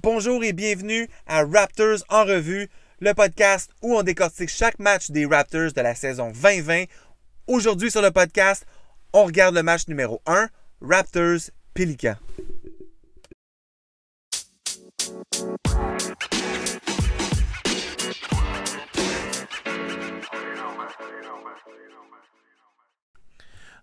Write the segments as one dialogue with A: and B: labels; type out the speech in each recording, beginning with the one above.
A: Bonjour et bienvenue à Raptors en revue, le podcast où on décortique chaque match des Raptors de la saison 2020. Aujourd'hui sur le podcast, on regarde le match numéro 1, Raptors Pelican.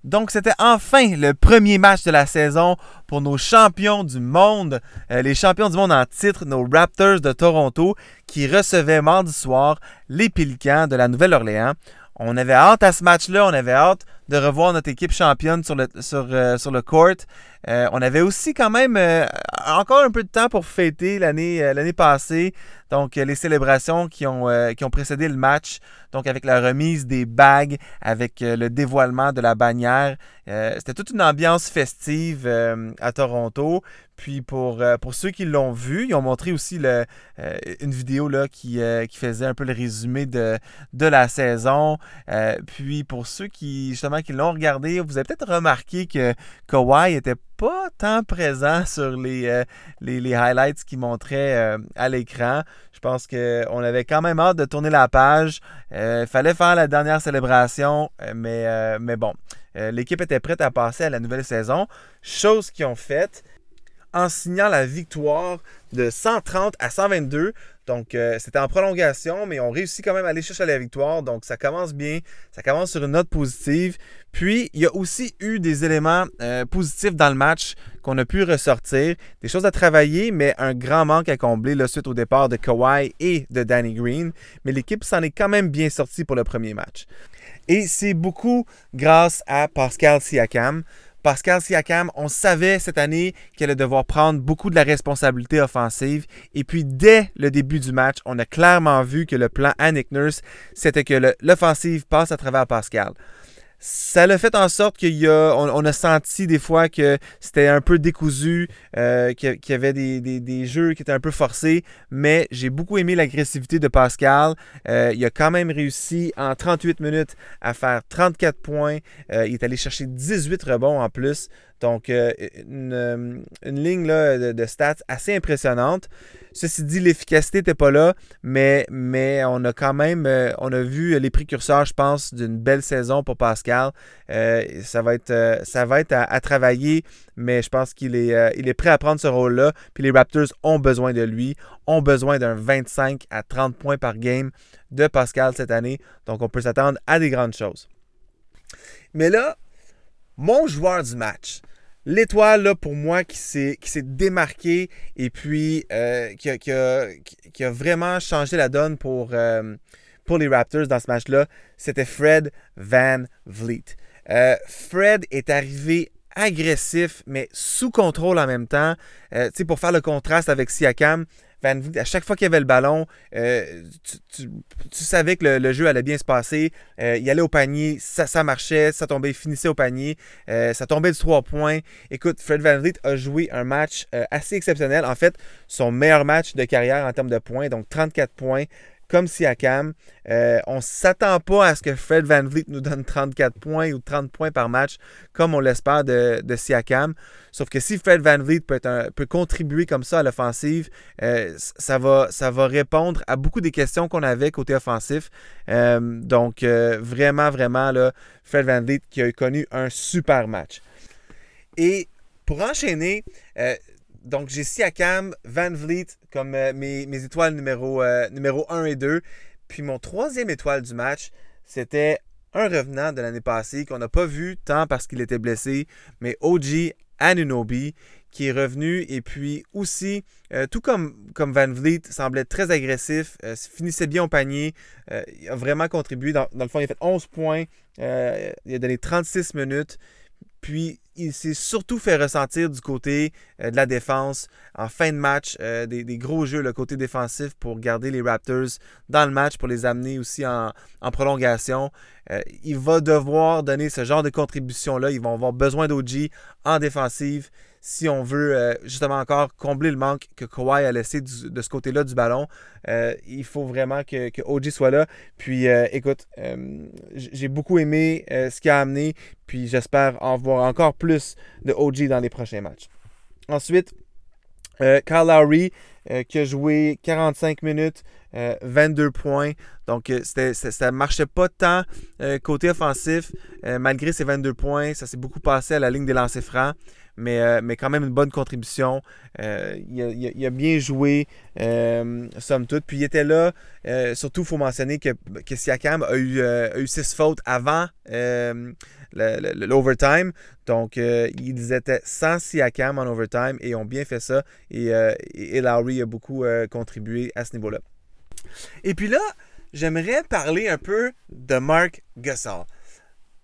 A: Donc, c'était enfin le premier match de la saison pour nos champions du monde, euh, les champions du monde en titre, nos Raptors de Toronto, qui recevaient mardi soir les Pélicans de la Nouvelle-Orléans. On avait hâte à ce match-là, on avait hâte de revoir notre équipe championne sur le, sur, euh, sur le court. Euh, on avait aussi quand même encore un peu de temps pour fêter l'année l'année passée. Donc, les célébrations qui ont, qui ont précédé le match, donc avec la remise des bagues, avec le dévoilement de la bannière. C'était toute une ambiance festive à Toronto. Puis pour, euh, pour ceux qui l'ont vu, ils ont montré aussi le, euh, une vidéo là, qui, euh, qui, faisait un peu le résumé de, de la saison. puis pour ceux qui justement qui l'ont regardé, vous avez peut-être remarqué que Kawhi était pas tant présent sur les, les, highlights qu'il montrait à l'écran. Je pense qu'on avait quand même hâte de tourner la page. Il fallait faire la dernière célébration, mais, mais bon, l'équipe était prête à passer à la nouvelle saison, chose qu'ils ont faite en signant la victoire de 130 à 122. Donc, euh, c'était en prolongation, mais on réussit quand même à aller chercher la victoire. Donc, ça commence bien. Ça commence sur une note positive. Puis, il y a aussi eu des éléments euh, positifs dans le match qu'on a pu ressortir. Des choses à travailler, mais un grand manque à combler là, suite au départ de Kawhi et de Danny Green. Mais l'équipe s'en est quand même bien sortie pour le premier match. Et c'est beaucoup grâce à Pascal Siakam. Pascal Siakam, on savait cette année qu'elle allait devoir prendre beaucoup de la responsabilité offensive. Et puis, dès le début du match, on a clairement vu que le plan à Nurse, c'était que l'offensive passe à travers Pascal ça l'a fait en sorte qu'on a, on, a senti des fois que c'était un peu décousu, euh, qu'il y avait des, jeux qui étaient un peu forcés, mais j'ai beaucoup aimé l'agressivité de Pascal. Euh, il a quand même réussi en 38 minutes à faire 34 points. Euh, il est allé chercher 18 rebonds en plus. Donc, euh, une, ligne de, stats assez impressionnante. Ceci dit, l'efficacité n'était pas là, mais, mais on a quand même euh, on a vu les précurseurs, je pense, d'une belle saison pour Pascal. Euh, ça va être, ça va être à, travailler, mais je pense qu'il est, il est prêt à prendre ce rôle-là. Puis les Raptors ont besoin de lui, ont besoin d'un 25 à 30 points par game de Pascal cette année. Donc, on peut s'attendre à des grandes choses. Mais là, mon joueur du match, l'étoile pour moi qui s'est, qui s'est démarqué et puis euh, qui, a, vraiment changé la donne pour, euh, pour les Raptors dans ce match-là, c'était Fred Van Vliet. Euh, Fred est arrivé agressif, mais sous contrôle en même temps. pour faire le contraste avec Siakam, à chaque fois qu'il y avait le ballon, euh, tu, savais que le, jeu allait bien se passer. Euh, il allait au panier, ça, marchait, ça tombait, il finissait au panier, euh, ça tombait de trois points. Écoute, Fred Van Vliet a joué un match assez exceptionnel. En fait, son meilleur match de carrière en termes de points, donc 34 points, comme Siakam. Euh, on ne s'attend pas à ce que Fred Van Vliet nous donne 34 points ou 30 points par match, comme on l'espère de, Siakam. Sauf que si Fred Van Vliet peut, contribuer comme ça à l'offensive, euh, ça, va, répondre à beaucoup des questions qu'on avait côté offensif. Euh, donc, vraiment, vraiment, Fred Van Vliet qui a connu un super match. Et pour enchaîner, donc, j'ai Siakam, Van Vliet comme euh, mes, étoiles numéro, euh, numéro 1 et 2. Puis mon troisième étoile du match, c'était un revenant de l'année passée qu'on n'a pas vu tant parce qu'il était blessé, mais OG Anunobi qui est revenu et puis aussi, euh, tout comme, comme Van Vliet, semblait très agressif, finissait bien au panier, il a vraiment contribué. Dans, dans, le fond, il a fait 11 points, il a donné 36 minutes. Puis, il s'est surtout fait ressentir du côté euh, de la défense en fin de match, euh, des, gros jeux, le côté défensif pour garder les Raptors dans le match, pour les amener aussi en, prolongation. Euh, il va devoir donner ce genre de contribution-là. Ils vont avoir besoin d'OG en défensive si on veut euh, justement encore combler le manque que Kawhi a laissé de ce côté-là du ballon, euh, il faut vraiment que, OG soit là. Puis euh, écoute, j'ai beaucoup aimé ce qu'il a amené, puis j'espère en voir encore plus de OG dans les prochains matchs. Ensuite, Kyle Lowry qui a joué 45 minutes, 22 points. Donc, ça ne marchait pas tant côté offensif. malgré ces 22 points, ça s'est beaucoup passé à la ligne des lancers francs mais, euh, mais quand même une bonne contribution. Euh, il, a, bien joué, euh, somme toute. Puis il était là. surtout, il faut mentionner que, que Siakam a eu, eu six fautes avant l'overtime. Donc, ils étaient sans Siakam en overtime et ont bien fait ça. Et, et Lowry a beaucoup contribué à ce niveau-là. Et puis là, j'aimerais parler un peu de Mark Gasol.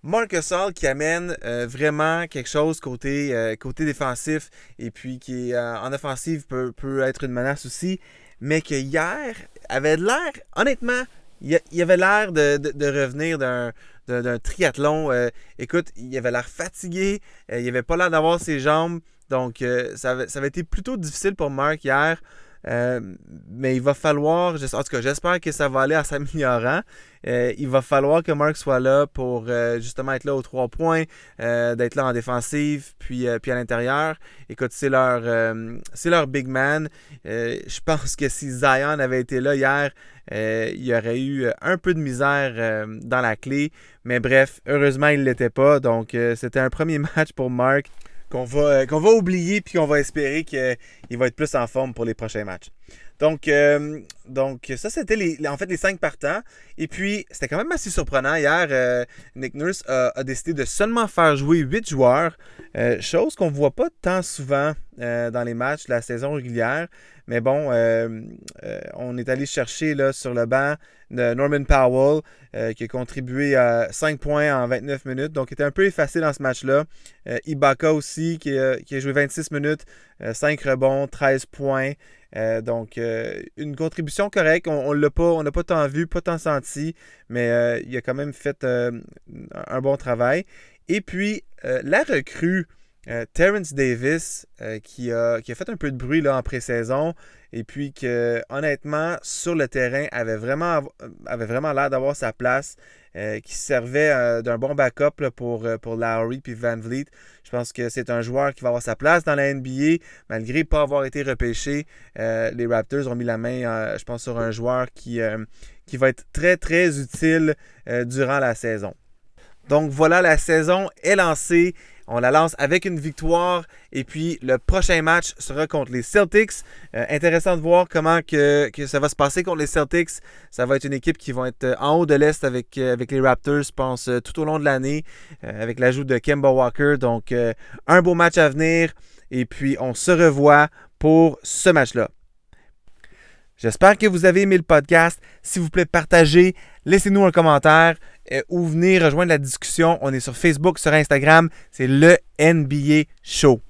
A: Marc Gasol qui amène euh, vraiment quelque chose côté, euh, côté défensif et puis qui euh, en offensive peut, être une menace aussi, mais que hier avait l'air, honnêtement, il, avait l'air de, revenir d'un, triathlon. écoute, il avait l'air fatigué, il avait pas l'air d'avoir ses jambes, donc ça, avait, ça avait été plutôt difficile pour Marc hier. Euh, mais il va falloir, en tout cas, j'espère que ça va aller en s'améliorant. Euh, il va falloir que Mark soit là pour euh, justement être là aux trois points, d'être là en défensive, puis, puis à l'intérieur. Écoute, c'est leur, c'est leur big man. je pense que si Zion avait été là hier, il y aurait eu un peu de misère dans la clé. Mais bref, heureusement, il ne l'était pas. Donc, c'était un premier match pour Mark qu'on va, euh, qu'on va oublier puis qu'on va espérer qu'il va être plus en forme pour les prochains matchs. Donc, euh, donc ça, c'était les, en fait les cinq partants. Et puis, c'était quand même assez surprenant. Hier, euh, Nick Nurse a, décidé de seulement faire jouer huit joueurs, chose qu'on ne voit pas tant souvent dans les matchs de la saison régulière. Mais bon, on est allé chercher là, sur le banc Norman Powell, qui a contribué à 5 points en 29 minutes. Donc, il était un peu effacé dans ce match-là. Ibaka aussi, qui qui a, joué 26 minutes, 5 rebonds, 13 points. Euh, donc, euh, une contribution correcte. On n'a pas, pas tant vu, pas tant senti, mais euh, il a quand même fait un bon travail. Et puis, la recrue, Terrence Davis, qui, a, qui, a, fait un peu de bruit là, en pré-saison, et puis que, honnêtement, sur le terrain, avait vraiment, vraiment l'air d'avoir sa place. Euh, qui servait euh, d'un bon backup pour, euh, pour Lowry puis Van Vliet. Je pense que c'est un joueur qui va avoir sa place dans la NBA, malgré pas avoir été repêché. les Raptors ont mis la main, je pense, sur un joueur qui va être très, très utile durant la saison. Donc voilà, la saison est lancée. On la lance avec une victoire et puis le prochain match sera contre les Celtics. Euh, intéressant de voir comment que, ça va se passer contre les Celtics. Ça va être une équipe qui va être euh, en haut de l'Est avec, euh, avec les Raptors, je pense, tout au long de l'année, avec l'ajout de Kemba Walker. Donc un beau match à venir et puis on se revoit pour ce match-là. J'espère que vous avez aimé le podcast. S'il vous plaît, partagez, laissez-nous un commentaire euh, ou venez rejoindre la discussion. On est sur Facebook, sur Instagram. C'est le NBA Show.